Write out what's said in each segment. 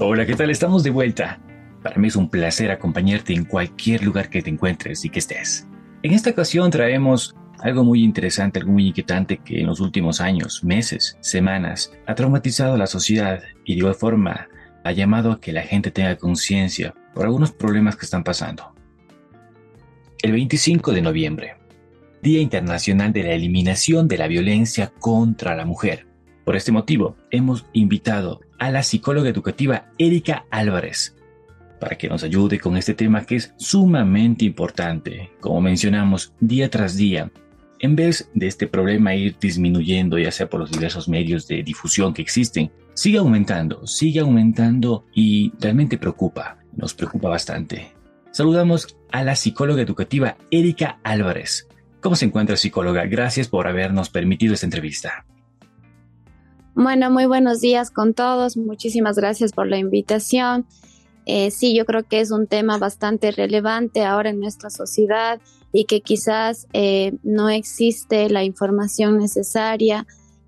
Hola, ¿qué tal? Estamos de vuelta. Para mí es un placer acompañarte en cualquier lugar que te encuentres y que estés. En esta ocasión traemos algo muy interesante, algo muy inquietante que en los últimos años, meses, semanas ha traumatizado a la sociedad y de igual forma ha llamado a que la gente tenga conciencia por algunos problemas que están pasando. El 25 de noviembre, Día Internacional de la Eliminación de la Violencia contra la Mujer. Por este motivo, hemos invitado a la psicóloga educativa Erika Álvarez para que nos ayude con este tema que es sumamente importante. Como mencionamos, día tras día en vez de este problema ir disminuyendo, ya sea por los diversos medios de difusión que existen, sigue aumentando, sigue aumentando y realmente preocupa, nos preocupa bastante. Saludamos a la psicóloga educativa Erika Álvarez. ¿Cómo se encuentra psicóloga? Gracias por habernos permitido esta entrevista. Bueno, muy buenos días con todos. Muchísimas gracias por la invitación. Eh, sí, yo creo que es un tema bastante relevante ahora en nuestra sociedad y que quizás eh, no existe la información necesaria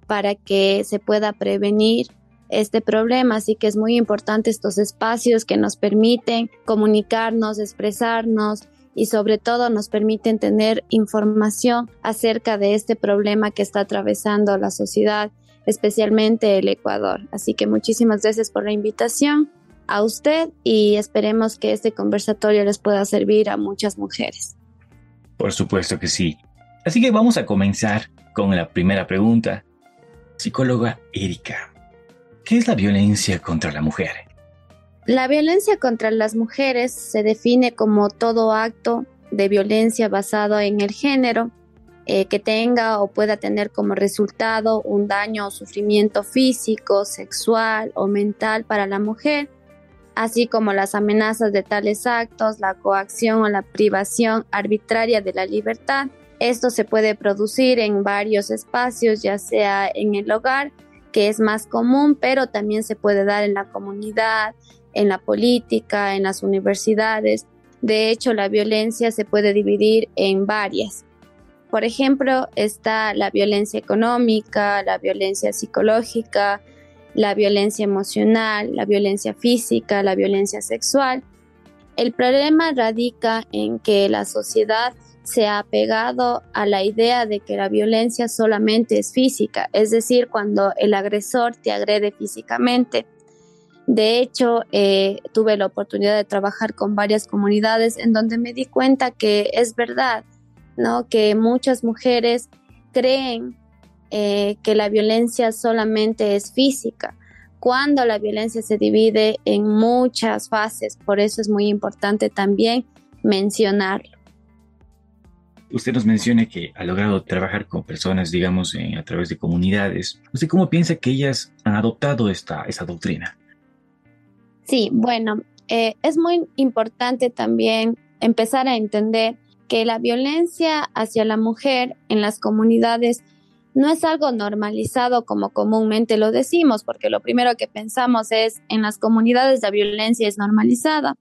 para que se pueda prevenir este problema. Así que es muy importante estos espacios que nos permiten comunicarnos, expresarnos y sobre todo nos permiten tener información acerca de este problema que está atravesando la sociedad, especialmente el Ecuador. Así que muchísimas gracias por la invitación a usted y esperemos que este conversatorio les pueda servir a muchas mujeres. Por supuesto que sí. Así que vamos a comenzar con la primera pregunta. Psicóloga Erika, ¿qué es la violencia contra la mujer? La violencia contra las mujeres se define como todo acto de violencia basado en el género eh, que tenga o pueda tener como resultado un daño o sufrimiento físico, sexual o mental para la mujer así como las amenazas de tales actos, la coacción o la privación arbitraria de la libertad. Esto se puede producir en varios espacios, ya sea en el hogar, que es más común, pero también se puede dar en la comunidad, en la política, en las universidades. De hecho, la violencia se puede dividir en varias. Por ejemplo, está la violencia económica, la violencia psicológica, la violencia emocional, la violencia física, la violencia sexual. El problema radica en que la sociedad se ha pegado a la idea de que la violencia solamente es física, es decir, cuando el agresor te agrede físicamente. De hecho, eh, tuve la oportunidad de trabajar con varias comunidades en donde me di cuenta que es verdad, ¿no? Que muchas mujeres creen eh, que la violencia solamente es física, cuando la violencia se divide en muchas fases, por eso es muy importante también mencionarlo. Usted nos menciona que ha logrado trabajar con personas, digamos, a través de comunidades. ¿Usted cómo piensa que ellas han adoptado esta, doctrina? Sí, bueno, eh, es muy importante también empezar a entender que la violencia hacia la mujer en las comunidades no es algo normalizado como comúnmente lo decimos, porque lo primero que pensamos es en las comunidades la violencia es normalizada,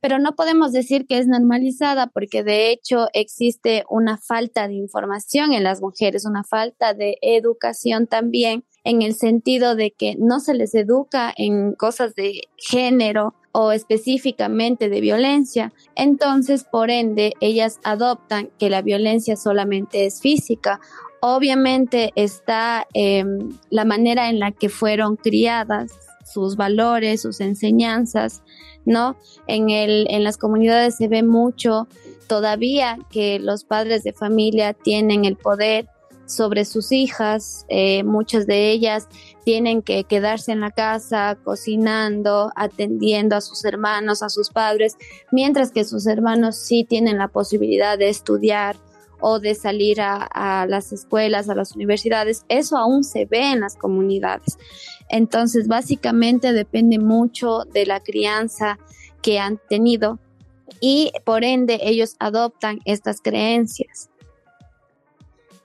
pero no podemos decir que es normalizada porque de hecho existe una falta de información en las mujeres, una falta de educación también en el sentido de que no se les educa en cosas de género o específicamente de violencia. Entonces, por ende, ellas adoptan que la violencia solamente es física Obviamente está em, la manera en la que fueron criadas, sus valores, sus enseñanzas, ¿no? En, el, en las comunidades se ve mucho todavía que los padres de familia tienen el poder sobre sus hijas, eh, muchas de ellas tienen que quedarse en la casa cocinando, atendiendo a sus hermanos, a sus padres, mientras que sus hermanos sí tienen la posibilidad de estudiar, o de salir a, las escuelas, a las universidades, eso aún se ve en las comunidades. Entonces, básicamente depende mucho de la crianza que han tenido y por ende ellos adoptan estas creencias.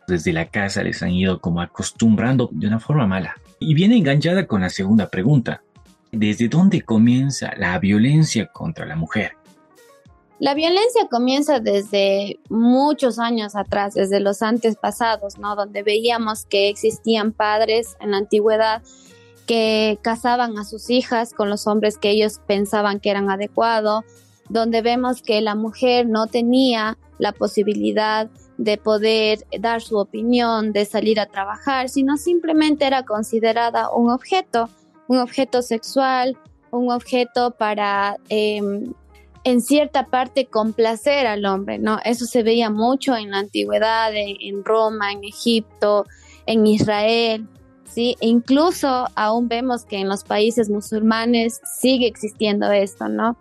Desde la casa les han ido como acostumbrando de una forma mala. Y viene enganchada con la segunda pregunta. ¿Desde dónde comienza la violencia contra la mujer? La violencia comienza desde muchos años atrás, desde los antes pasados, ¿no? Donde veíamos que existían padres en la antigüedad que casaban a sus hijas con los hombres que ellos pensaban que eran adecuados, donde vemos que la mujer no tenía la posibilidad de poder dar su opinión, de salir a trabajar, sino simplemente era considerada un objeto, un objeto sexual, un objeto para em, en cierta parte complacer al hombre, ¿no? Eso se veía mucho en la antigüedad, en, Roma, en Egipto, en Israel, ¿sí? E incluso aún vemos que en los países musulmanes sigue existiendo esto, ¿no?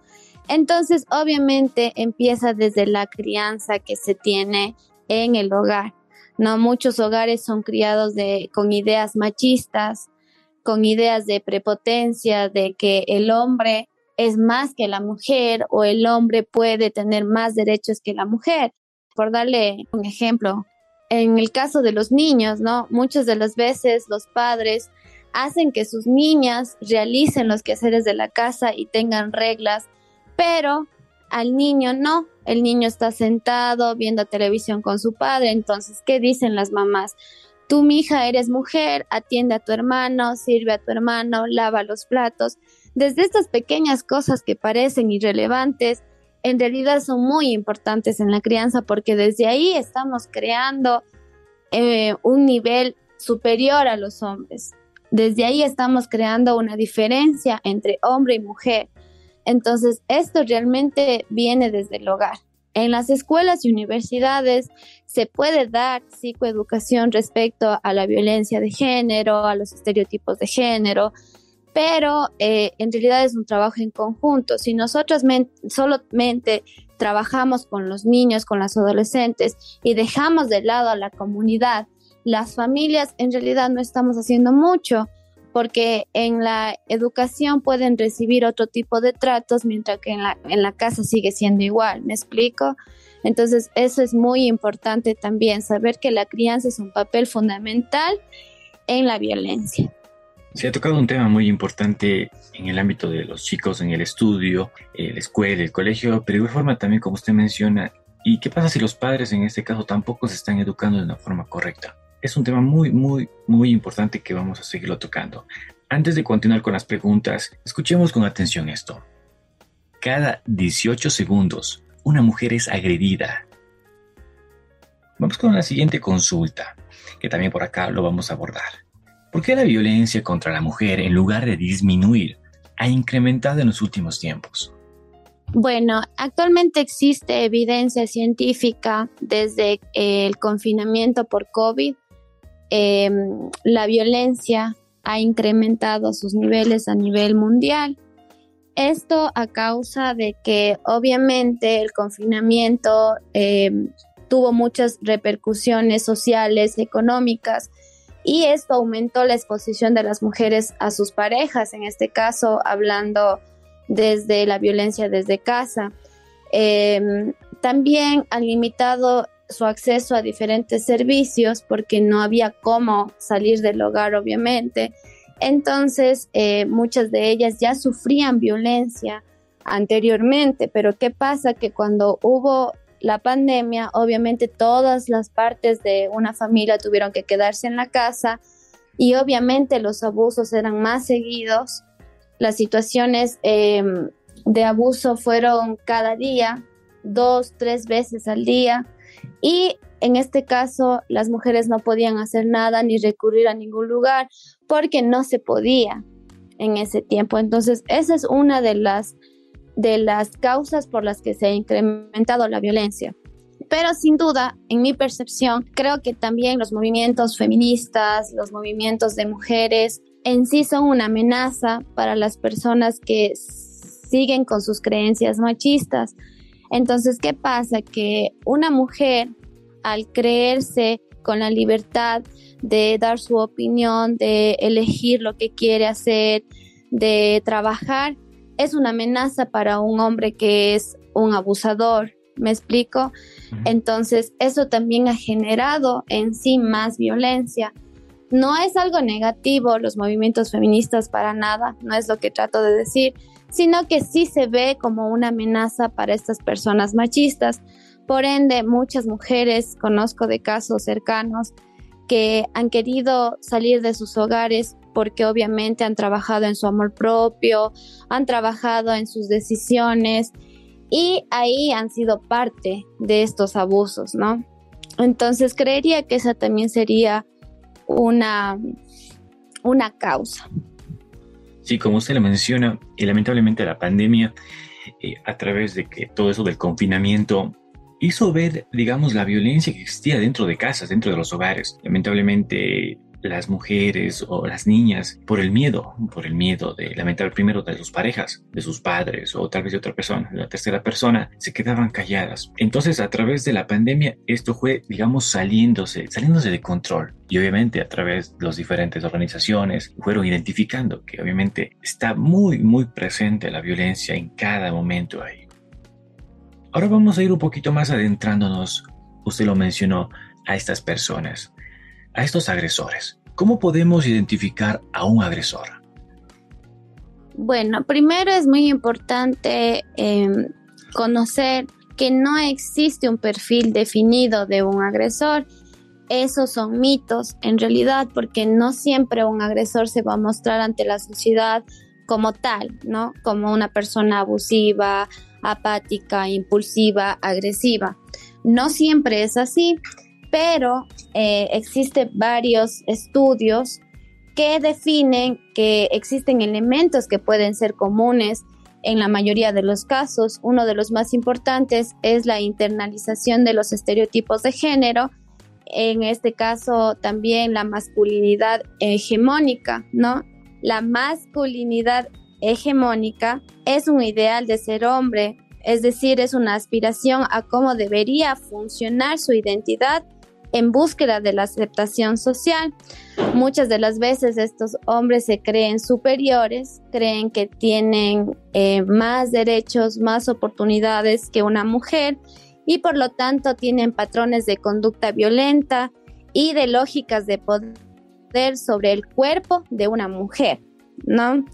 Entonces, obviamente empieza desde la crianza que se tiene en el hogar, ¿no? Muchos hogares son criados de, con ideas machistas, con ideas de prepotencia, de que el hombre es más que la mujer o el hombre puede tener más derechos que la mujer. Por darle un ejemplo, en el caso de los niños, ¿no? Muchas de las veces los padres hacen que sus niñas realicen los quehaceres de la casa y tengan reglas, pero al niño no. El niño está sentado viendo televisión con su padre, entonces, ¿qué dicen las mamás? Tú, mi hija, eres mujer, atiende a tu hermano, sirve a tu hermano, lava los platos. Desde estas pequeñas cosas que parecen irrelevantes, en realidad son muy importantes en la crianza porque desde ahí estamos creando eh, un nivel superior a los hombres. Desde ahí estamos creando una diferencia entre hombre y mujer. Entonces, esto realmente viene desde el hogar. En las escuelas y universidades se puede dar psicoeducación respecto a la violencia de género, a los estereotipos de género, pero eh, en realidad es un trabajo en conjunto. Si nosotros solamente trabajamos con los niños, con las adolescentes y dejamos de lado a la comunidad, las familias en realidad no estamos haciendo mucho porque en la educación pueden recibir otro tipo de tratos mientras que en la, en la casa sigue siendo igual, ¿me explico? Entonces eso es muy importante también, saber que la crianza es un papel fundamental en la violencia. Se ha tocado un tema muy importante en el ámbito de los chicos, en el estudio, eh, la escuela, el colegio, pero de igual forma también, como usted menciona, ¿y qué pasa si los padres en este caso tampoco se están educando de una forma correcta? Es un tema muy, muy, muy importante que vamos a seguirlo tocando. Antes de continuar con las preguntas, escuchemos con atención esto. Cada 18 segundos, una mujer es agredida. Vamos con la siguiente consulta, que también por acá lo vamos a abordar. ¿Por qué la violencia contra la mujer, en lugar de disminuir, ha incrementado en los últimos tiempos? Bueno, actualmente existe evidencia científica desde el confinamiento por COVID. Em, la violencia ha incrementado sus niveles a nivel mundial. Esto a causa de que obviamente el confinamiento em, tuvo muchas repercusiones sociales, económicas, y esto aumentó la exposición de las mujeres a sus parejas, en este caso hablando desde la violencia desde casa. Em, también han limitado su acceso a diferentes servicios porque no había cómo salir del hogar, obviamente. Entonces, eh, muchas de ellas ya sufrían violencia anteriormente, pero ¿qué pasa? Que cuando hubo la pandemia, obviamente todas las partes de una familia tuvieron que quedarse en la casa y obviamente los abusos eran más seguidos. Las situaciones em, de abuso fueron cada día, dos, tres veces al día y en este caso las mujeres no podían hacer nada ni recurrir a ningún lugar porque no se podía en ese tiempo. Entonces, esa es una de las de las causas por las que se ha incrementado la violencia. Pero sin duda, en mi percepción, creo que también los movimientos feministas, los movimientos de mujeres en sí son una amenaza para las personas que siguen con sus creencias machistas. Entonces, ¿qué pasa? Que una mujer, al creerse con la libertad de dar su opinión, de elegir lo que quiere hacer, de trabajar, es una amenaza para un hombre que es un abusador, ¿me explico? Entonces, eso también ha generado en sí más violencia. No es algo negativo los movimientos feministas para nada, no es lo que trato de decir, sino que sí se ve como una amenaza para estas personas machistas. Por ende, muchas mujeres, conozco de casos cercanos, que han querido salir de sus hogares porque obviamente han trabajado en su amor propio, han trabajado en sus decisiones y ahí han sido parte de estos abusos, ¿no? Entonces creería que esa también sería una, una causa. Sí, como usted lo menciona, y lamentablemente la pandemia, eh, a través de que todo eso del confinamiento hizo ver, digamos, la violencia que existía dentro de casas, dentro de los hogares. Lamentablemente las mujeres o las niñas por el miedo, por el miedo de lamentar primero de sus parejas, de sus padres o tal vez de otra persona, de la tercera persona, se quedaban calladas. Entonces a través de la pandemia esto fue, digamos, saliéndose, saliéndose de control. Y obviamente a través de las diferentes organizaciones fueron identificando que obviamente está muy, muy presente la violencia en cada momento ahí. Ahora vamos a ir un poquito más adentrándonos, usted lo mencionó, a estas personas a estos agresores? ¿Cómo podemos identificar a un agresor? Bueno, primero es muy importante em, conocer que no existe un perfil definido de un agresor. Esos son mitos en realidad porque no siempre un agresor se va a mostrar ante la sociedad como tal, ¿no? Como una persona abusiva, apática, impulsiva, agresiva. No siempre es así pero eh, existen varios estudios que definen que existen elementos que pueden ser comunes en la mayoría de los casos. Uno de los más importantes es la internalización de los estereotipos de género, en este caso también la masculinidad hegemónica, ¿no? La masculinidad hegemónica es un ideal de ser hombre, es decir, es una aspiración a cómo debería funcionar su identidad en búsqueda de la aceptación social. Muchas de las veces estos hombres se creen superiores, creen que tienen eh, más derechos, más oportunidades que una mujer y por lo tanto tienen patrones de conducta violenta y de lógicas de poder sobre el cuerpo de una mujer, ¿no?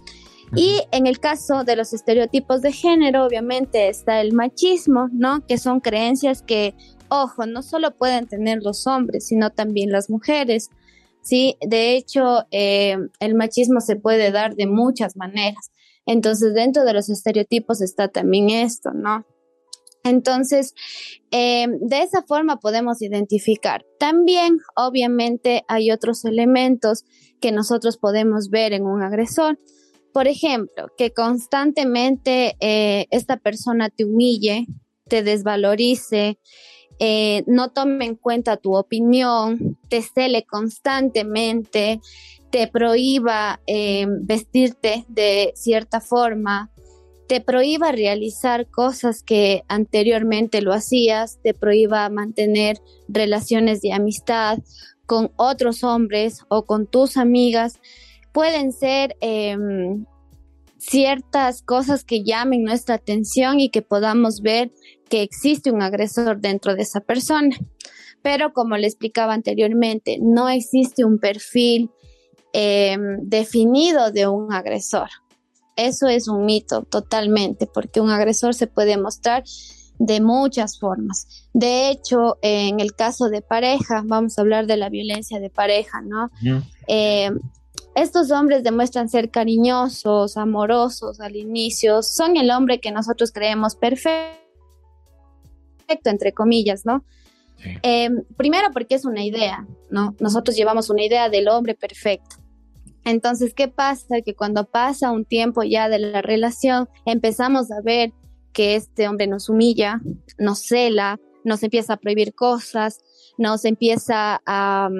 Y en el caso de los estereotipos de género, obviamente está el machismo, ¿no? Que son creencias que Ojo, no solo pueden tener los hombres, sino también las mujeres. Sí, de hecho, eh, el machismo se puede dar de muchas maneras. Entonces, dentro de los estereotipos está también esto, ¿no? Entonces, eh, de esa forma podemos identificar. También, obviamente, hay otros elementos que nosotros podemos ver en un agresor. Por ejemplo, que constantemente eh, esta persona te humille, te desvalorice, eh, no tome en cuenta tu opinión, te cele constantemente, te prohíba eh, vestirte de cierta forma, te prohíba realizar cosas que anteriormente lo hacías, te prohíba mantener relaciones de amistad con otros hombres o con tus amigas, pueden ser em, ciertas cosas que llamen nuestra atención y que podamos ver que existe un agresor dentro de esa persona. Pero como le explicaba anteriormente, no existe un perfil em, definido de un agresor. Eso es un mito totalmente, porque un agresor se puede mostrar de muchas formas. De hecho, en el caso de pareja, vamos a hablar de la violencia de pareja, ¿no? Estos hombres demuestran ser cariñosos, amorosos al inicio, son el hombre que nosotros creemos perfecto entre comillas, ¿no? Em, primero porque es una idea, ¿no? Nosotros llevamos una idea del hombre perfecto. Entonces, ¿qué pasa? Que cuando pasa un tiempo ya de la relación, empezamos a ver que este hombre nos humilla, nos cela, nos empieza a prohibir cosas, nos empieza a,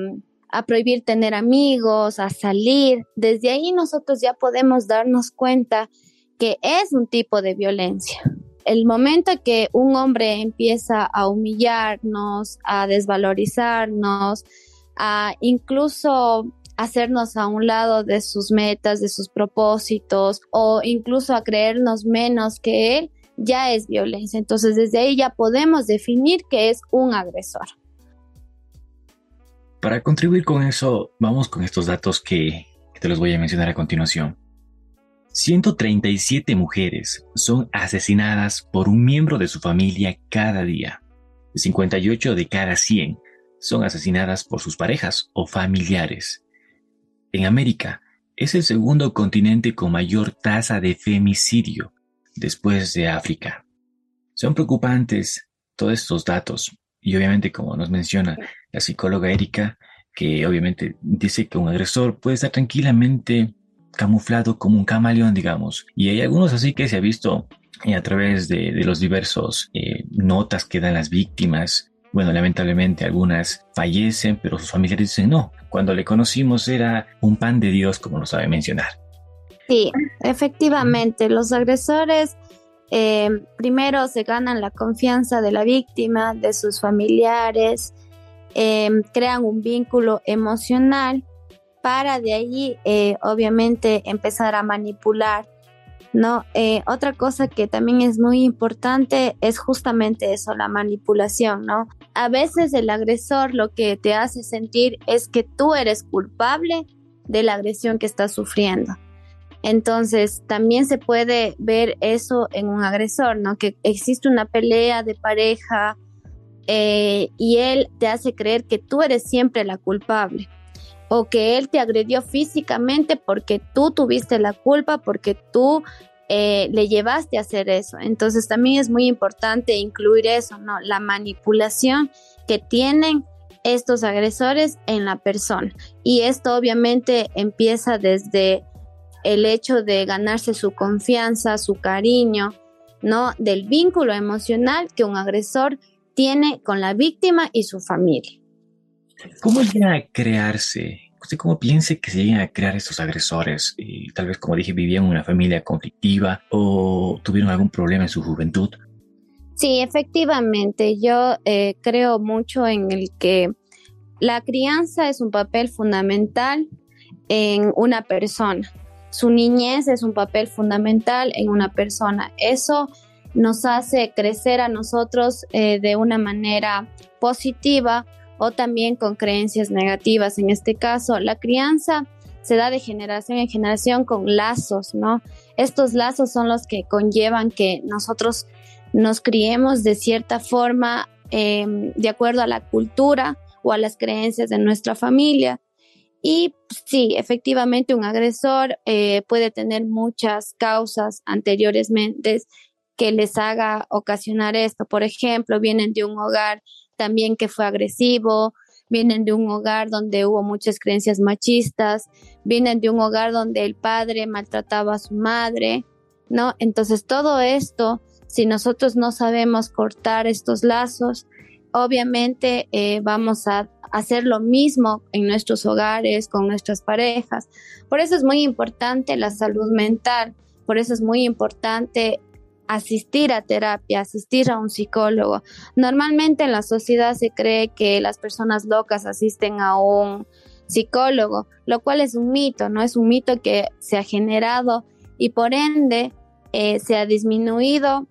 a prohibir tener amigos, a salir. Desde ahí nosotros ya podemos darnos cuenta que es un tipo de violencia el momento que un hombre empieza a humillarnos, a desvalorizarnos, a incluso hacernos a un lado de sus metas, de sus propósitos o incluso a creernos menos que él, ya es violencia. Entonces desde ahí ya podemos definir que es un agresor. Para contribuir con eso, vamos con estos datos que, te los voy a mencionar a continuación. 137 mujeres son asesinadas por un miembro de su familia cada día. 58 de cada 100 son asesinadas por sus parejas o familiares. En América, es el segundo continente con mayor tasa de femicidio, después de África. Son preocupantes todos estos datos y obviamente como nos menciona la psicóloga Erika, que obviamente dice que un agresor puede estar tranquilamente camuflado como un camaleón, digamos. Y hay algunos así que se ha visto a través de, los diversos eh, notas que dan las víctimas. Bueno, lamentablemente algunas fallecen, pero sus familiares dicen no. Cuando le conocimos era un pan de Dios, como lo sabe mencionar. Sí, efectivamente, los agresores eh, primero se ganan la confianza de la víctima, de sus familiares, eh, crean un vínculo emocional para de allí, eh, obviamente, empezar a manipular. ¿no? otra cosa que también es muy importante es justamente eso, la manipulación, ¿no? A veces el agresor lo que te hace sentir es que tú eres culpable de la agresión que estás sufriendo. Entonces, también se puede ver eso en un agresor, ¿no? Que existe una pelea de pareja eh, y él te hace creer que tú eres siempre la culpable o que él te agredió físicamente porque tú tuviste la culpa, porque tú eh, le llevaste a hacer eso. Entonces, también es muy importante incluir eso, ¿no? La manipulación que tienen estos agresores en la persona. Y esto obviamente empieza desde el hecho de ganarse su confianza, su cariño, ¿no? Del vínculo emocional que un agresor tiene con la víctima y su familia. ¿Cómo llega a crearse? ¿Usted cómo piensa que se llegan a crear estos agresores? Y tal vez, como dije, vivían en una familia conflictiva o tuvieron algún problema en su juventud. Sí, efectivamente. Yo eh, creo mucho en el que la crianza es un papel fundamental en una persona su niñez es un papel fundamental en una persona. Eso nos hace crecer a nosotros eh, de una manera positiva o también con creencias negativas. En este caso, la crianza se da de generación en generación con lazos, ¿no? Estos lazos son los que conllevan que nosotros nos criemos de cierta forma em, de acuerdo a la cultura o a las creencias de nuestra familia. Y sí, efectivamente un agresor eh, puede tener muchas causas anteriormente que les haga ocasionar esto. Por ejemplo, vienen de un hogar también que fue agresivo, vienen de un hogar donde hubo muchas creencias machistas, vienen de un hogar donde el padre maltrataba a su madre, ¿no? Entonces todo esto, si nosotros no sabemos cortar estos lazos, obviamente eh, vamos a hacer lo mismo en nuestros hogares, con nuestras parejas. Por eso es muy importante la salud mental, por eso es muy importante asistir a terapia, asistir a un psicólogo. Normalmente en la sociedad se cree que las personas locas asisten a un psicólogo, lo cual es un mito, no es un mito que se ha generado y por ende eh, se ha disminuido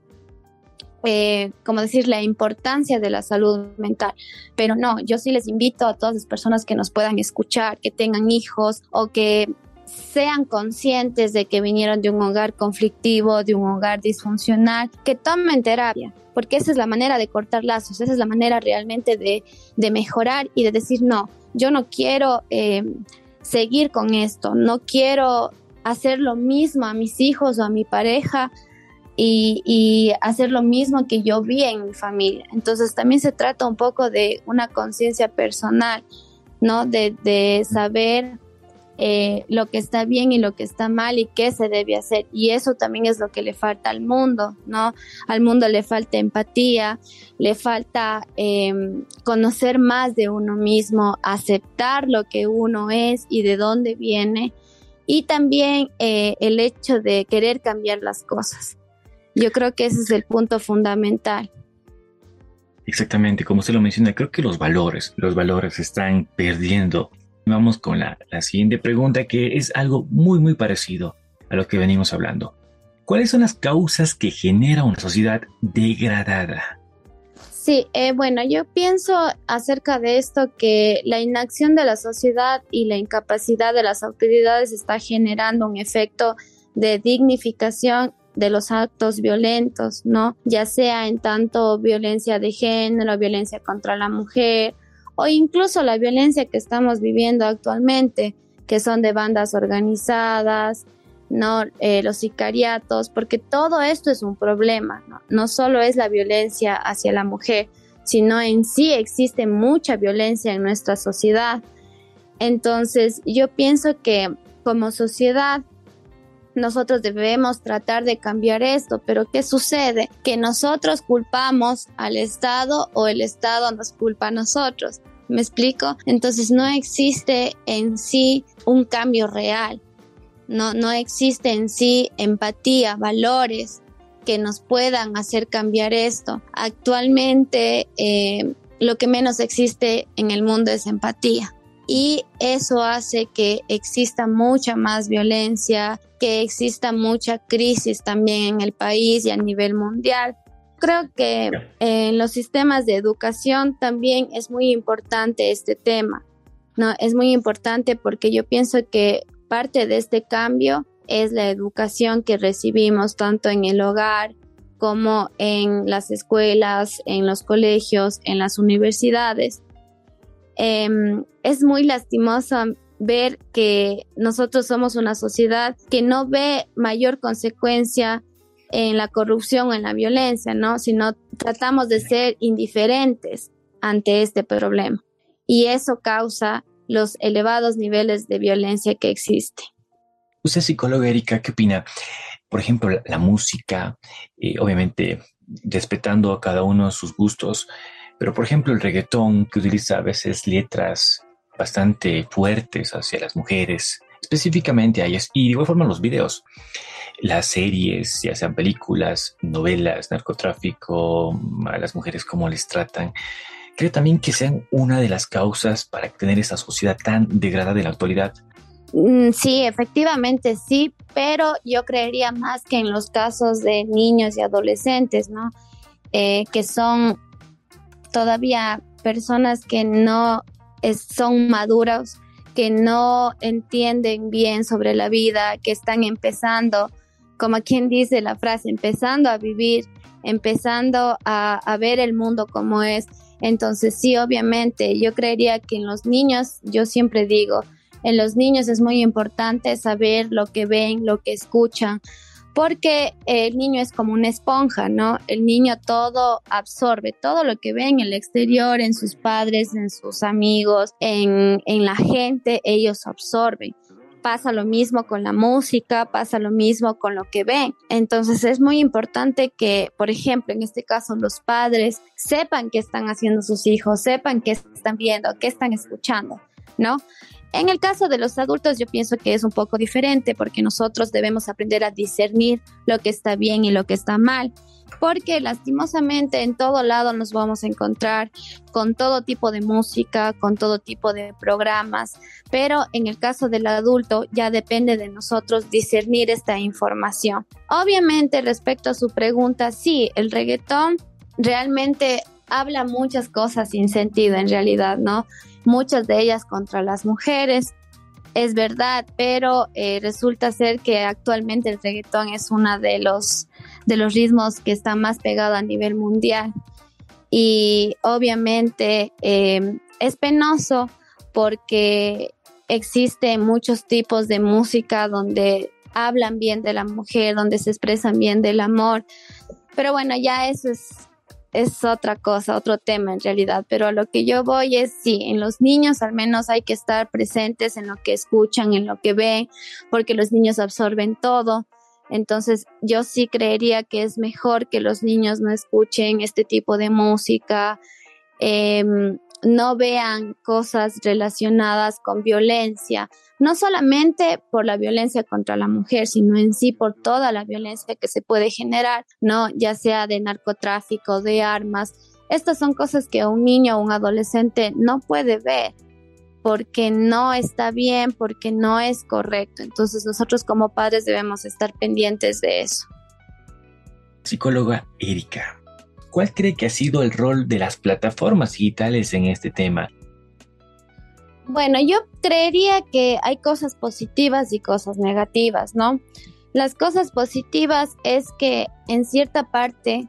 eh, como decir, la importancia de la salud mental. Pero no, yo sí les invito a todas las personas que nos puedan escuchar, que tengan hijos o que sean conscientes de que vinieron de un hogar conflictivo, de un hogar disfuncional, que tomen terapia, porque esa es la manera de cortar lazos, esa es la manera realmente de, de mejorar y de decir, no, yo no quiero eh, seguir con esto, no quiero hacer lo mismo a mis hijos o a mi pareja y, hacer lo mismo que yo vi en mi familia. Entonces también se trata un poco de una conciencia personal, ¿no? De, saber eh, lo que está bien y lo que está mal y qué se debe hacer. Y eso también es lo que le falta al mundo, ¿no? Al mundo le falta empatía, le falta em, conocer más de uno mismo, aceptar lo que uno es y de dónde viene. Y también eh, el hecho de querer cambiar las cosas. Yo creo que ese es el punto fundamental. Exactamente, como usted lo menciona, creo que los valores, los valores se están perdiendo. Vamos con la, la siguiente pregunta, que es algo muy, muy parecido a lo que venimos hablando. ¿Cuáles son las causas que genera una sociedad degradada? Sí, eh, bueno, yo pienso acerca de esto que la inacción de la sociedad y la incapacidad de las autoridades está generando un efecto de dignificación de los actos violentos, ¿no? Ya sea en tanto violencia de género, violencia contra la mujer o incluso la violencia que estamos viviendo actualmente, que son de bandas organizadas, ¿no? Eh, los sicariatos, porque todo esto es un problema, ¿no? No solo es la violencia hacia la mujer, sino en sí existe mucha violencia en nuestra sociedad. Entonces, yo pienso que como sociedad nosotros debemos tratar de cambiar esto, pero ¿qué sucede? Que nosotros culpamos al Estado o el Estado nos culpa a nosotros. ¿Me explico? Entonces no existe en sí un cambio real. No, no existe en sí empatía, valores que nos puedan hacer cambiar esto. Actualmente eh, lo que menos existe en el mundo es empatía y eso hace que exista mucha más violencia, que exista mucha crisis también en el país y a nivel mundial. Creo que en los sistemas de educación también es muy importante este tema. No, es muy importante porque yo pienso que parte de este cambio es la educación que recibimos tanto en el hogar como en las escuelas, en los colegios, en las universidades. Em, es muy lastimoso ver que nosotros somos una sociedad que no ve mayor consecuencia en la corrupción en la violencia, ¿no? Sino tratamos de ser indiferentes ante este problema. Y eso causa los elevados niveles de violencia que existe. Usted psicóloga, Erika, ¿qué opina? Por ejemplo, la, música, eh, obviamente respetando a cada uno sus gustos, pero por ejemplo el reggaetón que utiliza a veces letras bastante fuertes hacia las mujeres, específicamente a ellas, y de igual forma los videos, las series, ya sean películas, novelas, narcotráfico, a las mujeres cómo les tratan, creo también que sean una de las causas para tener esa sociedad tan degradada en la actualidad. Mm, sí, efectivamente sí, pero yo creería más que en los casos de niños y adolescentes, ¿no? Eh, que son todavía personas que no son maduros, que no entienden bien sobre la vida, que están empezando, como quien dice la frase, empezando a vivir, empezando a, a ver el mundo como es. Entonces sí, obviamente, yo creería que en los niños, yo siempre digo, en los niños es muy importante saber lo que ven, lo que escuchan, porque el niño es como una esponja, ¿no? El niño todo absorbe, todo lo que ve en el exterior, en sus padres, en sus amigos, en, la gente, ellos absorben pasa lo mismo con la música, pasa lo mismo con lo que ven. Entonces es muy importante que, por ejemplo, en este caso los padres sepan qué están haciendo sus hijos, sepan qué están viendo, qué están escuchando, ¿no? En el caso de los adultos yo pienso que es un poco diferente porque nosotros debemos aprender a discernir lo que está bien y lo que está mal, porque lastimosamente en todo lado nos vamos a encontrar con todo tipo de música, con todo tipo de programas, pero en el caso del adulto ya depende de nosotros discernir esta información. Obviamente respecto a su pregunta, sí, el reggaetón realmente habla muchas cosas sin sentido en realidad, ¿no? Muchas de ellas contra las mujeres. Es verdad, pero eh, resulta ser que actualmente el reggaetón es uno de los, de los ritmos que está más pegado a nivel mundial. Y obviamente eh, es penoso porque existen muchos tipos de música donde hablan bien de la mujer, donde se expresan bien del amor. Pero bueno, ya eso es es otra cosa, otro tema en realidad, pero a lo que yo voy es sí, en los niños al menos hay que estar presentes en lo que escuchan, en lo que ven, porque los niños absorben todo. Entonces yo sí creería que es mejor que los niños no escuchen este tipo de música, em, no vean cosas relacionadas con violencia, no solamente por la violencia contra la mujer, sino en sí por toda la violencia que se puede generar, ¿no? Ya sea de narcotráfico, de armas. Estas son cosas que un niño o un adolescente no puede ver porque no está bien, porque no es correcto. Entonces nosotros como padres debemos estar pendientes de eso. Psicóloga Erika, ¿cuál cree que ha sido el rol de las plataformas digitales en este tema? Bueno, yo creería que hay cosas positivas y cosas negativas, ¿no? Las cosas positivas es que en cierta parte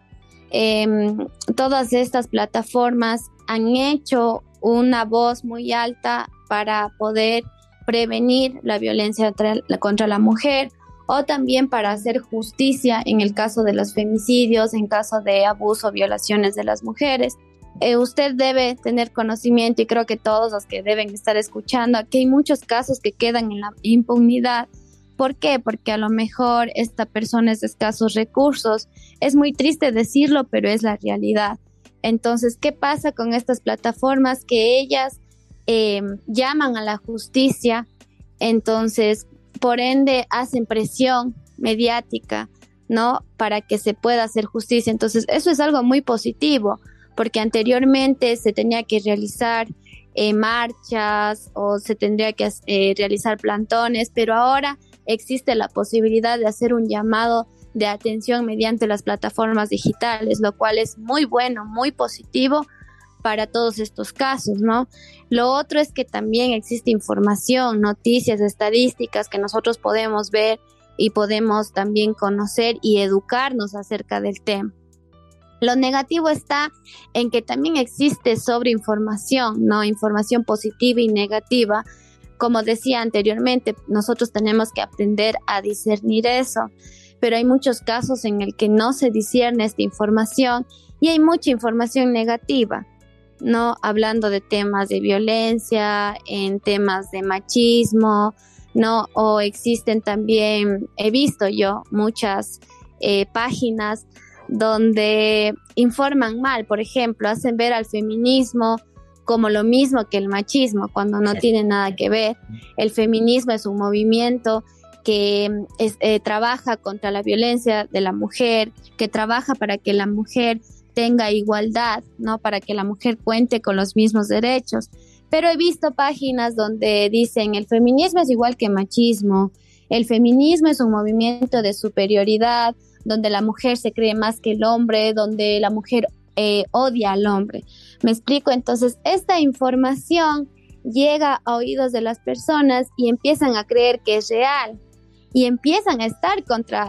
em, todas estas plataformas han hecho una voz muy alta para poder prevenir la violencia contra la mujer o también para hacer justicia en el caso de los femicidios, en caso de abuso violaciones de las mujeres. Eh, usted debe tener conocimiento y creo que todos los que deben estar escuchando, que hay muchos casos que quedan en la impunidad. ¿Por qué? Porque a lo mejor esta persona es de escasos recursos. Es muy triste decirlo, pero es la realidad. Entonces, ¿qué pasa con estas plataformas? Que ellas eh, llaman a la justicia, entonces, por ende, hacen presión mediática, ¿no? Para que se pueda hacer justicia. Entonces, eso es algo muy positivo porque anteriormente se tenía que realizar eh, marchas o se tendría que eh, realizar plantones, pero ahora existe la posibilidad de hacer un llamado de atención mediante las plataformas digitales, lo cual es muy bueno, muy positivo para todos estos casos, ¿no? Lo otro es que también existe información, noticias, estadísticas que nosotros podemos ver y podemos también conocer y educarnos acerca del tema. Lo negativo está en que también existe sobreinformación, ¿no? Información positiva y negativa. Como decía anteriormente, nosotros tenemos que aprender a discernir eso, pero hay muchos casos en el que no se discierne esta información y hay mucha información negativa, ¿no? Hablando de temas de violencia, en temas de machismo, ¿no? O existen también, he visto yo muchas eh, páginas donde informan mal, por ejemplo, hacen ver al feminismo como lo mismo que el machismo, cuando no tiene nada que ver. El feminismo es un movimiento que eh, trabaja contra la violencia de la mujer, que trabaja para que la mujer tenga igualdad, ¿no? Para que la mujer cuente con los mismos derechos. Pero he visto páginas donde dicen el feminismo es igual que machismo, el feminismo es un movimiento de superioridad, donde la mujer se cree más que el hombre, donde la mujer eh, odia al hombre. Me explico, entonces esta información llega a oídos de las personas y empiezan a creer que es real y empiezan a estar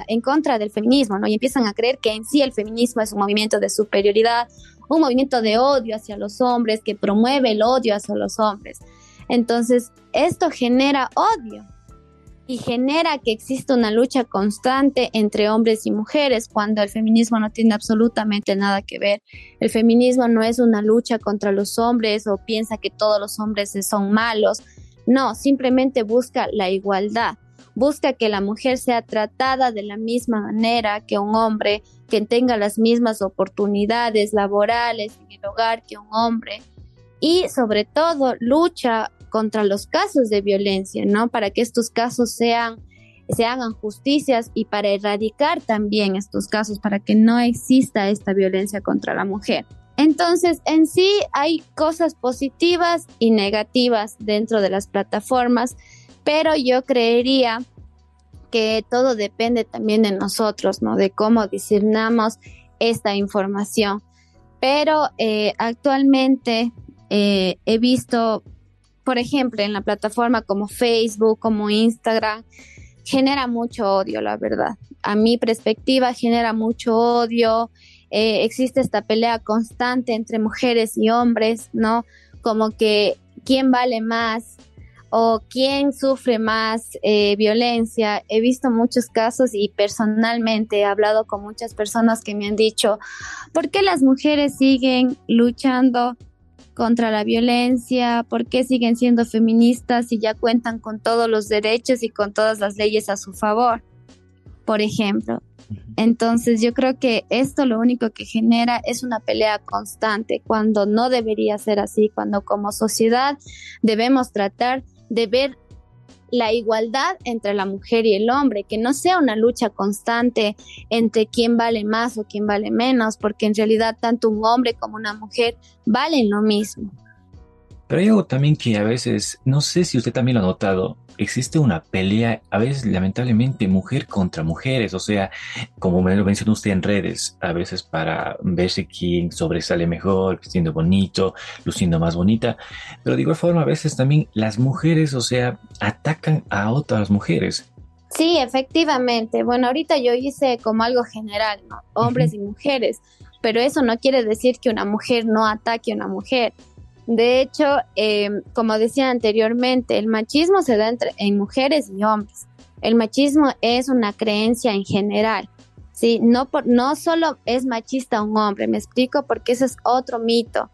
en contra del feminismo, ¿no? Y empiezan a creer que en sí el feminismo es un movimiento de superioridad, un movimiento de odio hacia los hombres, que promueve el odio hacia los hombres. Entonces, esto genera odio y genera que exista una lucha constante entre hombres y mujeres cuando el feminismo no tiene absolutamente nada que ver. El feminismo no es una lucha contra los hombres o piensa que todos los hombres son malos. No, simplemente busca la igualdad. Busca que la mujer sea tratada de la misma manera que un hombre, que tenga las mismas oportunidades laborales en el hogar que un hombre. Y sobre todo lucha contra los casos de violencia, ¿no? Para que estos casos sean se hagan justicias y para erradicar también estos casos, para que no exista esta violencia contra la mujer. Entonces, en sí hay cosas positivas y negativas dentro de las plataformas, pero yo creería que todo depende también de nosotros, ¿no? De cómo discernamos esta información. Pero eh, actualmente eh, he visto por ejemplo, en la plataforma como Facebook, como Instagram, genera mucho odio, la verdad. A mi perspectiva genera mucho odio. Eh, existe esta pelea constante entre mujeres y hombres, ¿no? Como que quién vale más o quién sufre más eh, violencia. He visto muchos casos y personalmente he hablado con muchas personas que me han dicho, ¿por qué las mujeres siguen luchando contra la violencia, por qué siguen siendo feministas y ya cuentan con todos los derechos y con todas las leyes a su favor, por ejemplo. Entonces yo creo que esto lo único que genera es una pelea constante cuando no debería ser así, cuando como sociedad debemos tratar de ver la igualdad entre la mujer y el hombre, que no sea una lucha constante entre quién vale más o quién vale menos, porque en realidad tanto un hombre como una mujer valen lo mismo. Pero hay algo también que a veces, no sé si usted también lo ha notado, existe una pelea, a veces lamentablemente, mujer contra mujeres, o sea, como me lo mencionó usted en redes, a veces para verse quién sobresale mejor, siendo bonito, luciendo más bonita, pero de igual forma a veces también las mujeres, o sea, atacan a otras mujeres. Sí, efectivamente. Bueno, ahorita yo hice como algo general, ¿no? Hombres y mujeres, pero eso no quiere decir que una mujer no ataque a una mujer. De hecho, em, como decía anteriormente, el machismo se da entre, en mujeres y hombres. El machismo es una creencia en general. Sí, no, por, no solo es machista un hombre, me explico, porque ese es otro mito.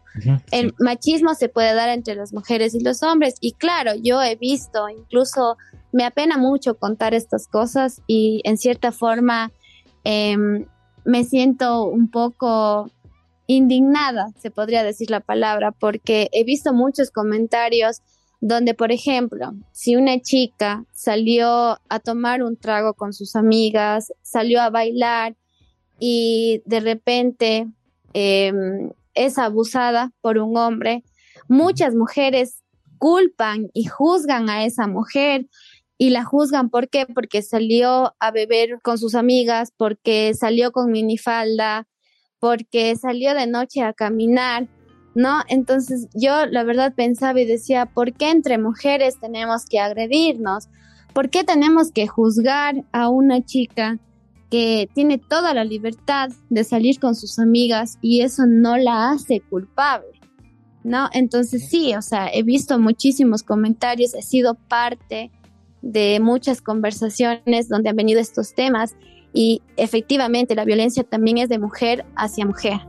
el machismo se puede dar entre las mujeres y los hombres. Y claro, yo he visto, incluso me apena mucho contar estas cosas y en cierta forma em, me siento un poco indignada, se podría decir la palabra, porque he visto muchos comentarios donde, por ejemplo, si una chica salió a tomar un trago con sus amigas, salió a bailar y de repente em, es abusada por un hombre, muchas mujeres culpan y juzgan a esa mujer y la juzgan. ¿Por qué? Porque salió a beber con sus amigas, porque salió con minifalda, porque salió de noche a caminar, ¿no? Entonces yo la verdad pensaba y decía, ¿por qué entre mujeres tenemos que agredirnos? ¿Por qué tenemos que juzgar a una chica que tiene toda la libertad de salir con sus amigas y eso no la hace culpable? ¿No? Entonces sí, o sea, he visto muchísimos comentarios, he sido parte de muchas conversaciones donde han venido estos temas y efectivamente la violencia también es de mujer hacia mujer.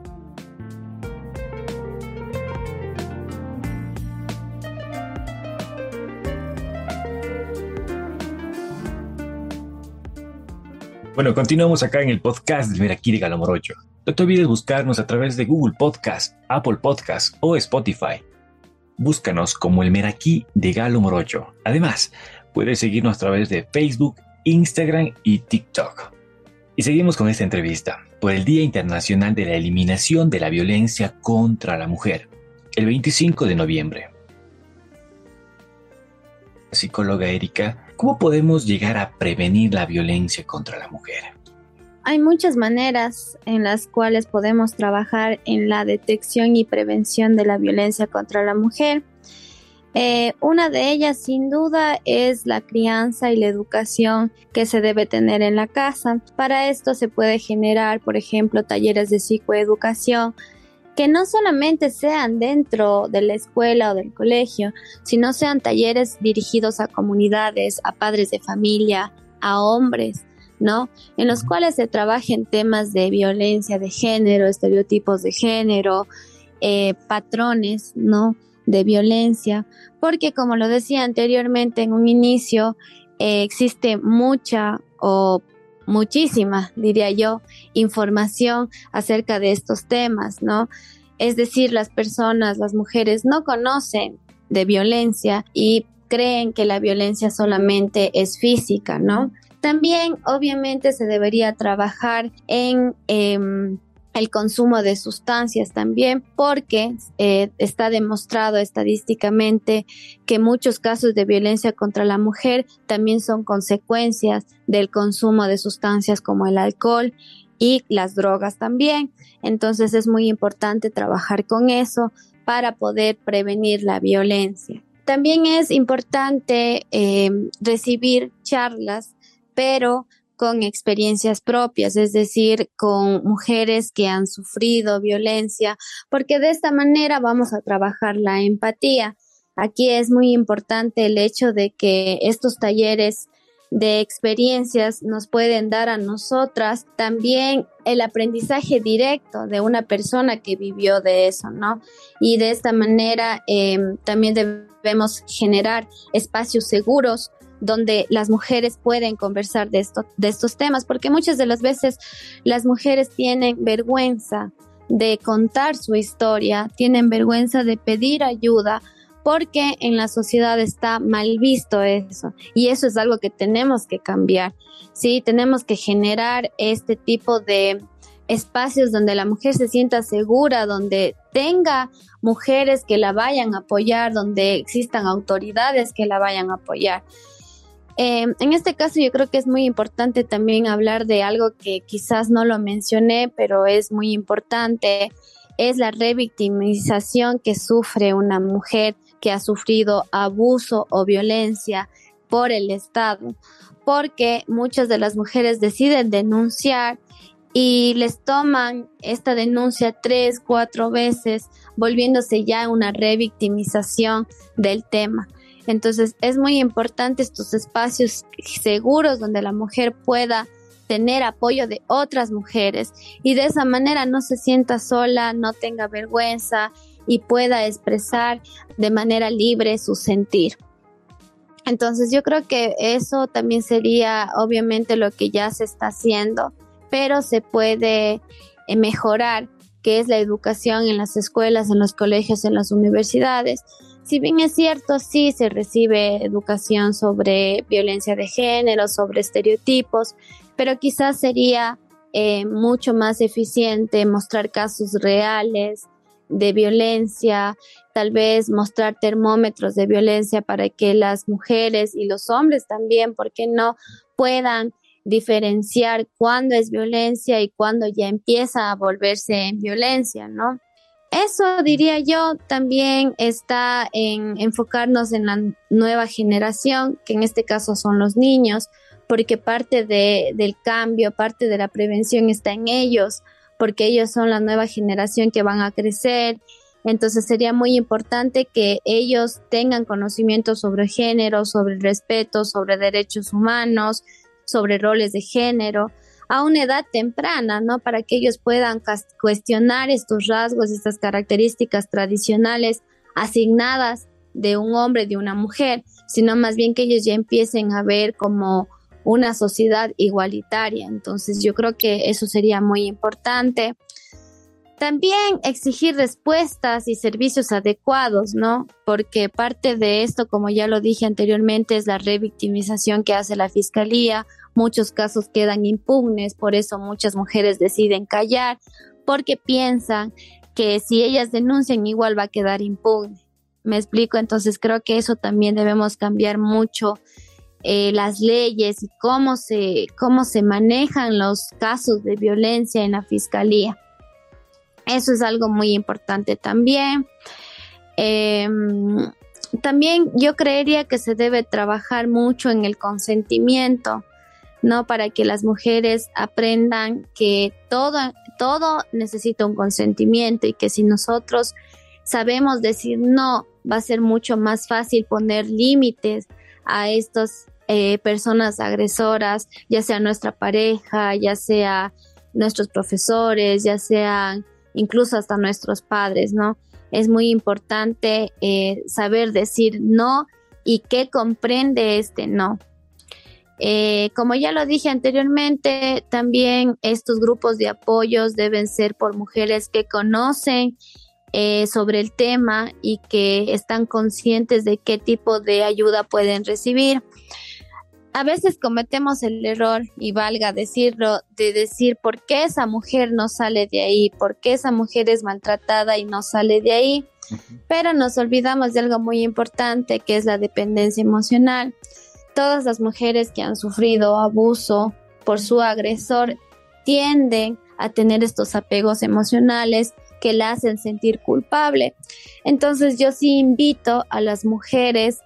Bueno, continuamos acá en el podcast de Meraquí de Galomorocho. No te olvides buscarnos a través de Google Podcast, Apple Podcast o Spotify. Búscanos como el Meraquí de Galo Morocho. Además, puedes seguirnos a través de Facebook, Instagram y TikTok. Y seguimos con esta entrevista por el Día Internacional de la Eliminación de la Violencia contra la Mujer, el 25 de noviembre. Psicóloga Erika, ¿cómo podemos llegar a prevenir la violencia contra la mujer? Hay muchas maneras en las cuales podemos trabajar en la detección y prevención de la violencia contra la mujer eh, una de ellas, sin duda, es la crianza y la educación que se debe tener en la casa. Para esto se puede generar, por ejemplo, talleres de psicoeducación que no solamente sean dentro de la escuela o del colegio, sino sean talleres dirigidos a comunidades, a padres de familia, a hombres, ¿no? En los cuales se trabajen temas de violencia de género, estereotipos de género, eh, patrones, ¿no? De violencia, porque como lo decía anteriormente en un inicio, eh, existe mucha o muchísima, diría yo, información acerca de estos temas, ¿no? Es decir, las personas, las mujeres no conocen de violencia y creen que la violencia solamente es física, ¿no? También, obviamente, se debería trabajar en em, el consumo de sustancias también, porque eh, está demostrado estadísticamente que muchos casos de violencia contra la mujer también son consecuencias del consumo de sustancias como el alcohol y las drogas también. Entonces es muy importante trabajar con eso para poder prevenir la violencia. También es importante eh, recibir charlas, pero con experiencias propias, es decir, con mujeres que han sufrido violencia, porque de esta manera vamos a trabajar la empatía. Aquí es muy importante el hecho de que estos talleres de experiencias nos pueden dar a nosotras también el aprendizaje directo de una persona que vivió de eso, ¿no? Y de esta manera em, también debemos generar espacios seguros donde las mujeres pueden conversar de, de estos temas, porque muchas de las veces las mujeres tienen vergüenza de contar su historia, tienen vergüenza de pedir ayuda, porque en la sociedad está mal visto eso y eso es algo que tenemos que cambiar. Sí, tenemos que generar este tipo de espacios donde la mujer se sienta segura, donde tenga mujeres que la vayan a apoyar, donde existan autoridades que la vayan a apoyar. Em, en este caso yo creo que es muy importante también hablar de algo que quizás no lo mencioné, pero es muy importante, es la revictimización que sufre una mujer que ha sufrido abuso o violencia por el Estado, porque muchas de las mujeres deciden denunciar y les toman esta denuncia tres, cuatro veces, volviéndose ya una revictimización del tema. Entonces es muy importante estos espacios seguros donde la mujer pueda tener apoyo de otras mujeres y de esa manera no se sienta sola, no tenga vergüenza y pueda expresar de manera libre su sentir. Entonces yo creo que eso también sería obviamente lo que ya se está haciendo, pero se puede eh, mejorar, que es la educación en las escuelas, en los colegios, en las universidades si bien es cierto, sí se recibe educación sobre violencia de género, sobre estereotipos, pero quizás sería eh, mucho más eficiente mostrar casos reales de violencia, tal vez mostrar termómetros de violencia para que las mujeres y los hombres también, ¿por qué no?, puedan diferenciar cuándo es violencia y cuándo ya empieza a volverse violencia, ¿no? Eso diría yo también está en enfocarnos en la nueva generación, que en este caso son los niños, porque parte de, del cambio, parte de la prevención está en ellos, porque ellos son la nueva generación que van a crecer. Entonces sería muy importante que ellos tengan conocimiento sobre género, sobre respeto, sobre derechos humanos, sobre roles de género, a una edad temprana, ¿no? Para que ellos puedan cuestionar estos rasgos estas características tradicionales asignadas de un hombre, de una mujer, sino más bien que ellos ya empiecen a ver como una sociedad igualitaria. Entonces yo creo que eso sería muy importante. También exigir respuestas y servicios adecuados, ¿no? Porque parte de esto, como ya lo dije anteriormente, es la revictimización que hace la fiscalía. Muchos casos quedan impugnes, por eso muchas mujeres deciden callar, porque piensan que si ellas denuncian igual va a quedar impugne. Me explico, entonces creo que eso también debemos cambiar mucho eh, las leyes y cómo se, cómo se manejan los casos de violencia en la fiscalía. Eso es algo muy importante también. Em, también yo creería que se debe trabajar mucho en el consentimiento, ¿no? Para que las mujeres aprendan que todo, todo necesita un consentimiento y que si nosotros sabemos decir no, va a ser mucho más fácil poner límites a estas eh, personas agresoras, ya sea nuestra pareja, ya sea nuestros profesores, ya sean incluso hasta nuestros padres, ¿no? Es muy importante eh, saber decir no y qué comprende este no. Eh, como ya lo dije anteriormente, también estos grupos de apoyos deben ser por mujeres que conocen eh, sobre el tema y que están conscientes de qué tipo de ayuda pueden recibir. A veces cometemos el error, y valga decirlo, de decir por qué esa mujer no sale de ahí, por qué esa mujer es maltratada y no sale de ahí, pero nos olvidamos de algo muy importante que es la dependencia emocional. Todas las mujeres que han sufrido abuso por su agresor tienden a tener estos apegos emocionales que la hacen sentir culpable. Entonces yo sí invito a las mujeres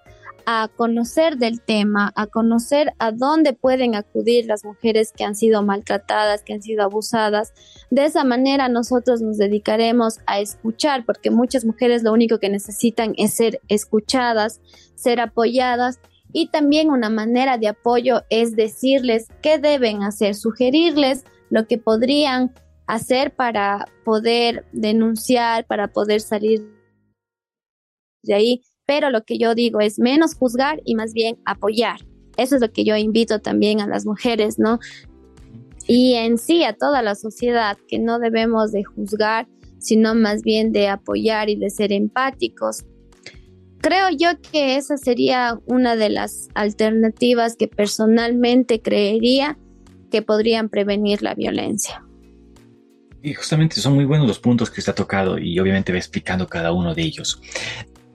a conocer del tema, a conocer a dónde pueden acudir las mujeres que han sido maltratadas, que han sido abusadas. De esa manera nosotros nos dedicaremos a escuchar, porque muchas mujeres lo único que necesitan es ser escuchadas, ser apoyadas y también una manera de apoyo es decirles qué deben hacer, sugerirles lo que podrían hacer para poder denunciar, para poder salir de ahí pero lo que yo digo es menos juzgar y más bien apoyar. Eso es lo que yo invito también a las mujeres, ¿no? Y en sí a toda la sociedad, que no debemos de juzgar, sino más bien de apoyar y de ser empáticos. Creo yo que esa sería una de las alternativas que personalmente creería que podrían prevenir la violencia. Y justamente son muy buenos los puntos que usted ha tocado y obviamente va explicando cada uno de ellos.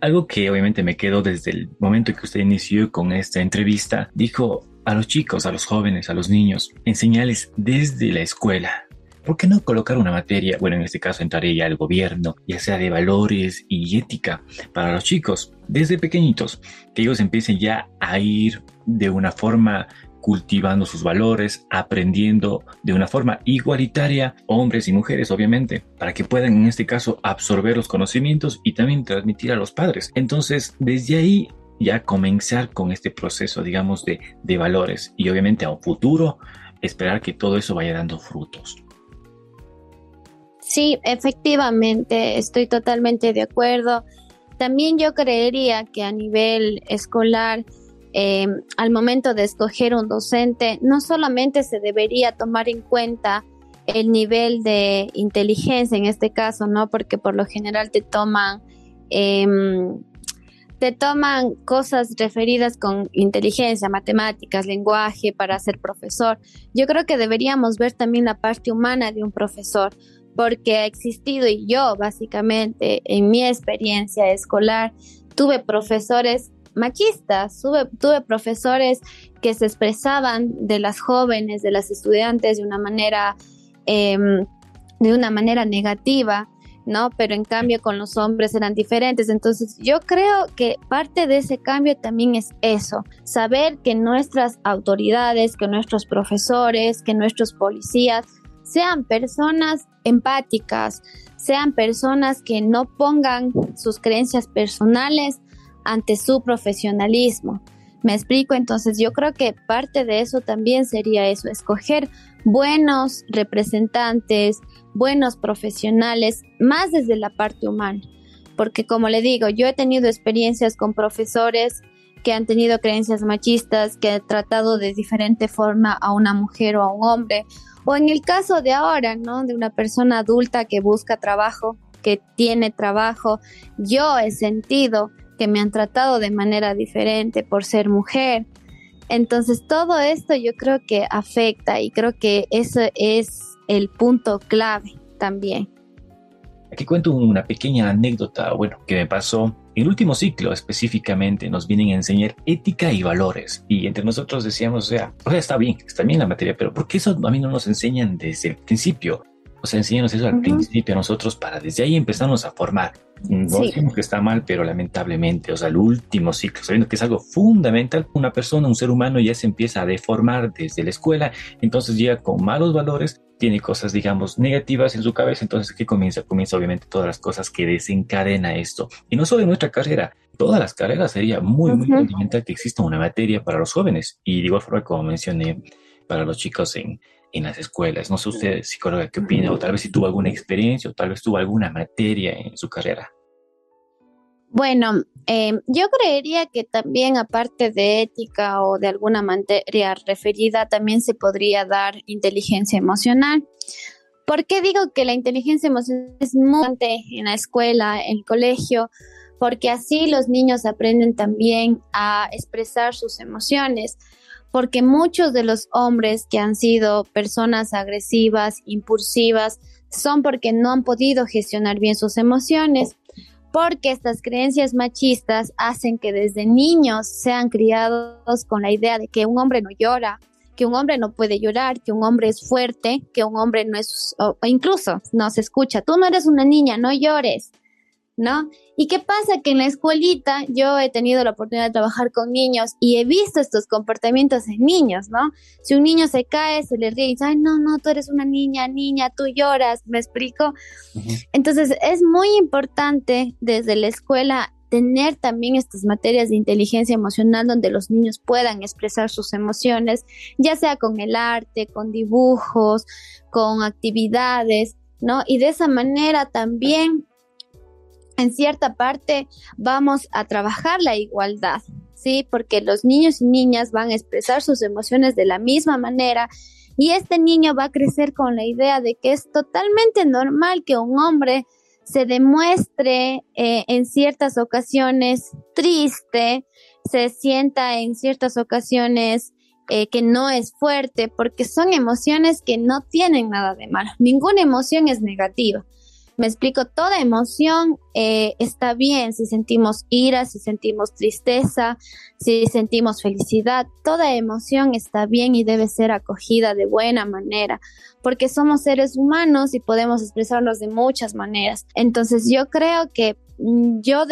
Algo que obviamente me quedó desde el momento que usted inició con esta entrevista, dijo a los chicos, a los jóvenes, a los niños, enseñarles desde la escuela. ¿Por qué no colocar una materia, bueno, en este caso entraría el gobierno, ya sea de valores y ética para los chicos, desde pequeñitos, que ellos empiecen ya a ir de una forma cultivando sus valores, aprendiendo de una forma igualitaria, hombres y mujeres obviamente, para que puedan en este caso absorber los conocimientos y también transmitir a los padres. Entonces, desde ahí ya comenzar con este proceso, digamos, de, de valores y obviamente a un futuro esperar que todo eso vaya dando frutos. Sí, efectivamente, estoy totalmente de acuerdo. También yo creería que a nivel escolar, Em, al momento de escoger un docente, no solamente se debería tomar en cuenta el nivel de inteligencia en este caso, ¿no? Porque por lo general te toman, em, te toman cosas referidas con inteligencia, matemáticas, lenguaje para ser profesor. Yo creo que deberíamos ver también la parte humana de un profesor, porque ha existido y yo básicamente en mi experiencia escolar tuve profesores machistas. Tuve, profesores que se expresaban de las jóvenes, de las estudiantes de una manera, em, de una manera negativa. ¿no? Pero en cambio con los hombres eran diferentes. Entonces yo creo que parte de ese cambio también es eso, saber que nuestras autoridades, que nuestros profesores, que nuestros policías sean personas empáticas, sean personas que no pongan sus creencias personales ante su profesionalismo. Me explico, entonces yo creo que parte de eso también sería eso, escoger buenos representantes, buenos profesionales, más desde la parte humana. Porque como le digo, yo he tenido experiencias con profesores que han tenido creencias machistas, que han tratado de diferente forma a una mujer o a un hombre, o en el caso de ahora, ¿no? De una persona adulta que busca trabajo, que tiene trabajo, yo he sentido que me han tratado de manera diferente por ser mujer. Entonces todo esto yo creo que afecta y creo que eso es el punto clave también. Aquí cuento una pequeña anécdota, bueno, que me pasó. El último ciclo específicamente nos vienen a enseñar ética y valores. Y entre nosotros decíamos, o sea, o sea, está bien, está bien la materia, pero ¿por qué eso a mí no nos enseñan desde el principio? O sea, enseñanos eso al principio a nosotros para desde ahí empezarnos a formar. No decimos que está mal, pero lamentablemente, o sea, el último ciclo, sabiendo que es algo fundamental, una persona, un ser humano ya se empieza a deformar desde la escuela, entonces llega con malos valores, tiene cosas, digamos, negativas en su cabeza, entonces, ¿qué comienza? Comienza obviamente todas las cosas que desencadena esto. Y no solo en nuestra carrera, todas las carreras sería muy, muy fundamental que exista una materia para los jóvenes. Y de igual forma, como mencioné, para los chicos en, en las escuelas. No sé usted, psicóloga, qué opina, o tal vez si tuvo alguna experiencia, o tal vez tuvo alguna materia en su carrera. Bueno, em, yo creería que también aparte de ética o de alguna materia referida, también se podría dar inteligencia emocional. ¿Por qué digo que la inteligencia emocional es muy importante en la escuela, en el colegio? Porque así los niños aprenden también a expresar sus emociones porque muchos de los hombres que han sido personas agresivas, impulsivas, son porque no han podido gestionar bien sus emociones, porque estas creencias machistas hacen que desde niños sean criados con la idea de que un hombre no llora, que un hombre no puede llorar, que un hombre es fuerte, que un hombre no es, o incluso no se escucha, tú no eres una niña, no llores. ¿No? ¿Y qué pasa? Que en la escuelita yo he tenido la oportunidad de trabajar con niños y he visto estos comportamientos en niños, ¿no? Si un niño se cae, se le ríe y dice, ay, no, no, tú eres una niña, niña, tú lloras, ¿me explico? Entonces es muy importante desde la escuela tener también estas materias de inteligencia emocional donde los niños puedan expresar sus emociones, ya sea con el arte, con dibujos, con actividades, ¿no? Y de esa manera también en cierta parte vamos a trabajar la igualdad, ¿sí? Porque los niños y niñas van a expresar sus emociones de la misma manera y este niño va a crecer con la idea de que es totalmente normal que un hombre se demuestre eh, en ciertas ocasiones triste, se sienta en ciertas ocasiones eh, que no es fuerte, porque son emociones que no tienen nada de malo. Ninguna emoción es negativa. Me explico, toda emoción eh, está bien si sentimos ira, si sentimos tristeza, si sentimos felicidad, toda emoción está bien y debe ser acogida de buena manera, porque somos seres humanos y podemos expresarnos de muchas maneras. Entonces yo creo que Mm, yo,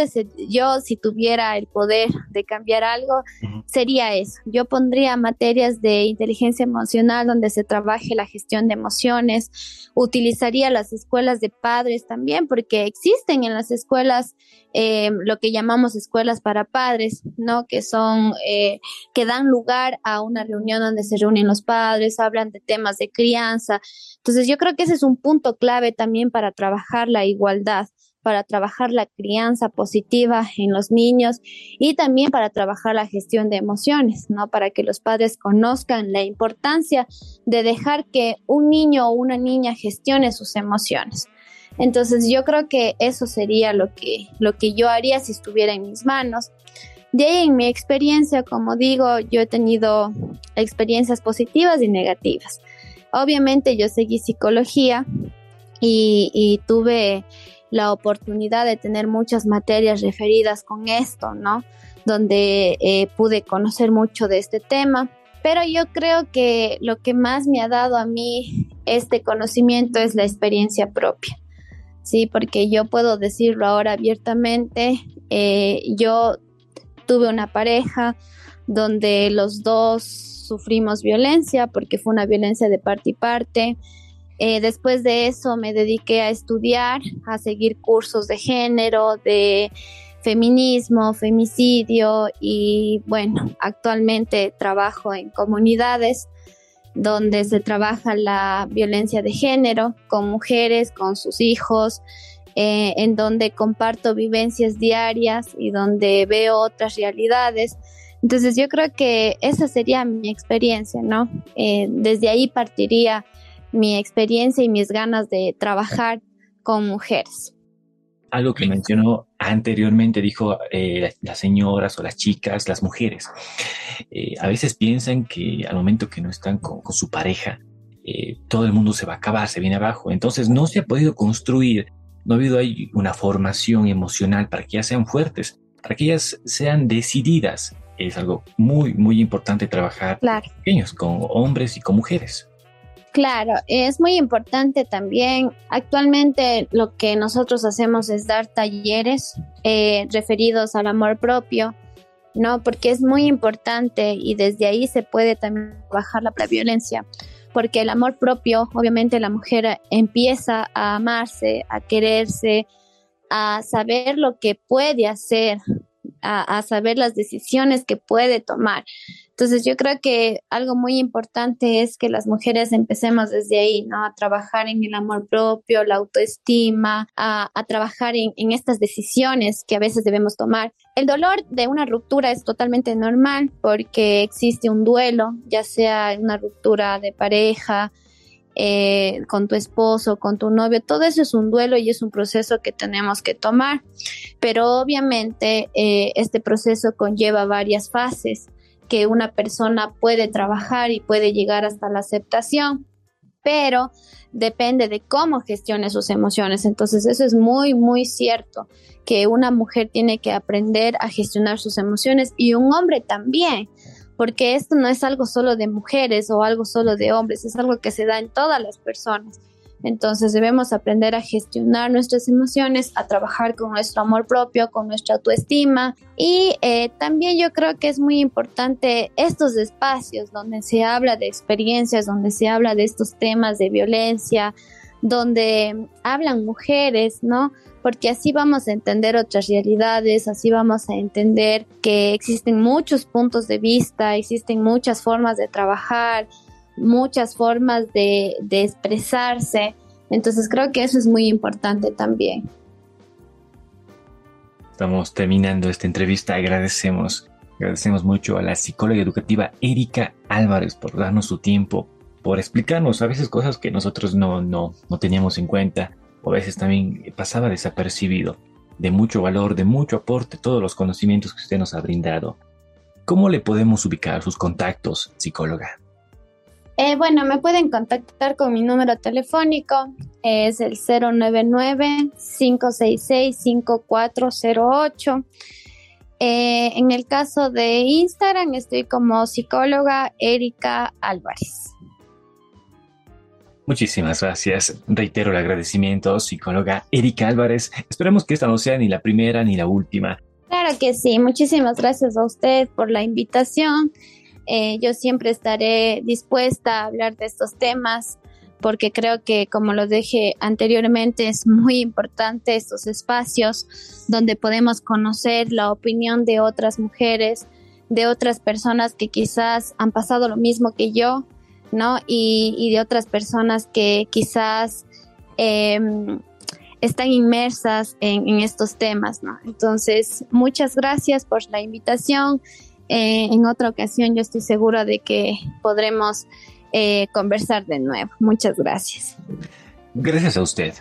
yo si tuviera el poder de cambiar algo, sería eso. Yo pondría materias de inteligencia emocional donde se trabaje la gestión de emociones, utilizaría las escuelas de padres también, porque existen en las escuelas eh, lo que llamamos escuelas para padres, ¿no? Que son, eh, que dan lugar a una reunión donde se reúnen los padres, hablan de temas de crianza. Entonces yo creo que ese es un punto clave también para trabajar la igualdad para trabajar la crianza positiva en los niños y también para trabajar la gestión de emociones, ¿no? Para que los padres conozcan la importancia de dejar que un niño o una niña gestione sus emociones. Entonces yo creo que eso sería lo que, lo que yo haría si estuviera en mis manos. De ahí en mi experiencia, como digo, yo he tenido experiencias positivas y negativas. Obviamente yo seguí psicología y, y tuve la oportunidad de tener muchas materias referidas con esto, ¿no? Donde eh, pude conocer mucho de este tema. Pero yo creo que lo que más me ha dado a mí este conocimiento es la experiencia propia. Sí, porque yo puedo decirlo ahora abiertamente. Eh, yo tuve una pareja donde los dos sufrimos violencia porque fue una violencia de parte y parte. Eh, después de eso me dediqué a estudiar, a seguir cursos de género, de feminismo, femicidio y bueno, actualmente trabajo en comunidades donde se trabaja la violencia de género con mujeres, con sus hijos, eh, en donde comparto vivencias diarias y donde veo otras realidades. Entonces yo creo que esa sería mi experiencia, ¿no? Eh, desde ahí partiría mi experiencia y mis ganas de trabajar con mujeres. Algo que mencionó anteriormente, dijo eh, las señoras o las chicas, las mujeres. Eh, a veces piensan que al momento que no están con, su pareja, eh, todo el mundo se va a acabar, se viene abajo. Entonces no se ha podido construir, no ha habido ahí una formación emocional para que ellas sean fuertes, para que ellas sean decididas. Es algo muy, muy importante trabajar pequeños, con hombres y con mujeres. Claro, es muy importante también. Actualmente lo que nosotros hacemos es dar talleres eh, referidos al amor propio, ¿no? Porque es muy importante y desde ahí se puede también bajar la violencia. Porque el amor propio, obviamente la mujer empieza a amarse, a quererse, a saber lo que puede hacer, a, saber las decisiones que puede tomar. Entonces yo creo que algo muy importante es que las mujeres empecemos desde ahí, ¿no? A trabajar en el amor propio, la autoestima, a, trabajar en, estas decisiones que a veces debemos tomar. El dolor de una ruptura es totalmente normal porque existe un duelo, ya sea una ruptura de pareja, eh, con tu esposo, con tu novio, todo eso es un duelo y es un proceso que tenemos que tomar. Pero obviamente eh, este proceso conlleva varias fases que una persona puede trabajar y puede llegar hasta la aceptación, pero depende de cómo gestione sus emociones. Entonces eso es muy, muy cierto, que una mujer tiene que aprender a gestionar sus emociones y un hombre también porque esto no es algo solo de mujeres o algo solo de hombres, es algo que se da en todas las personas. Entonces debemos aprender a gestionar nuestras emociones, a trabajar con nuestro amor propio, con nuestra autoestima y eh, también yo creo que es muy importante estos espacios donde se habla de experiencias, donde se habla de estos temas de violencia, donde hablan mujeres, ¿no? porque así vamos a entender otras realidades, así vamos a entender que existen muchos puntos de vista, existen muchas formas de trabajar, muchas formas de, expresarse. Entonces creo que eso es muy importante también. Estamos terminando esta entrevista. Agradecemos, agradecemos mucho a la psicóloga educativa Erika Álvarez por darnos su tiempo, por explicarnos a veces cosas que nosotros no, no, no teníamos en cuenta o a veces también pasaba desapercibido, de mucho valor, de mucho aporte, todos los conocimientos que usted nos ha brindado. ¿Cómo le podemos ubicar sus contactos, psicóloga? Eh, bueno, me pueden contactar con mi número telefónico, es el 099-566-5408. Eh, en el caso de Instagram estoy como psicóloga Erika Álvarez. Muchísimas gracias. Reitero el agradecimiento, psicóloga Erika Álvarez. Esperemos que esta no sea ni la primera ni la última. Claro que sí. Muchísimas gracias a usted por la invitación. Eh, yo siempre estaré dispuesta a hablar de estos temas porque creo que, como lo dije anteriormente, es muy importante estos espacios donde podemos conocer la opinión de otras mujeres, de otras personas que quizás han pasado lo mismo que yo, ¿no? Y, de otras personas que quizás em, están inmersas en, estos temas, ¿no? Entonces, muchas gracias por la invitación. Eh, en otra ocasión yo estoy segura de que podremos eh, conversar de nuevo. Muchas gracias. Gracias a usted.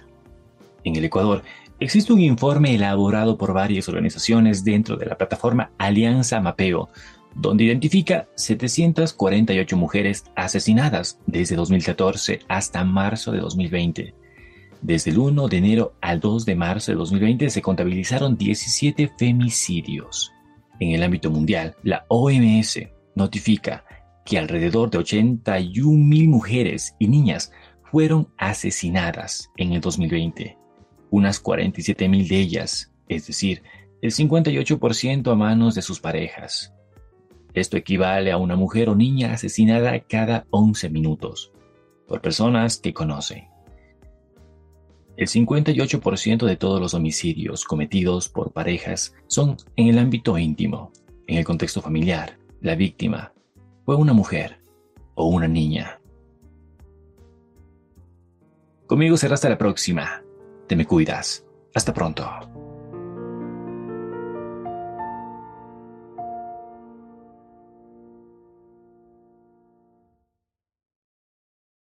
En el Ecuador existe un informe elaborado por varias organizaciones dentro de la plataforma Alianza Mapeo, donde identifica 748 mujeres asesinadas desde 2014 hasta marzo de 2020. Desde el 1 de enero al 2 de marzo de 2020 se contabilizaron 17 femicidios. En el ámbito mundial, la OMS notifica que alrededor de 81 mil mujeres y niñas fueron asesinadas en el 2020. Unas 47 mil de ellas, es decir, el 58% a manos de sus parejas. Esto equivale a una mujer o niña asesinada cada 11 minutos, por personas que conoce. El 58% de todos los homicidios cometidos por parejas son en el ámbito íntimo, en el contexto familiar. La víctima fue una mujer o una niña. Conmigo será hasta la próxima. Te me cuidas. Hasta pronto.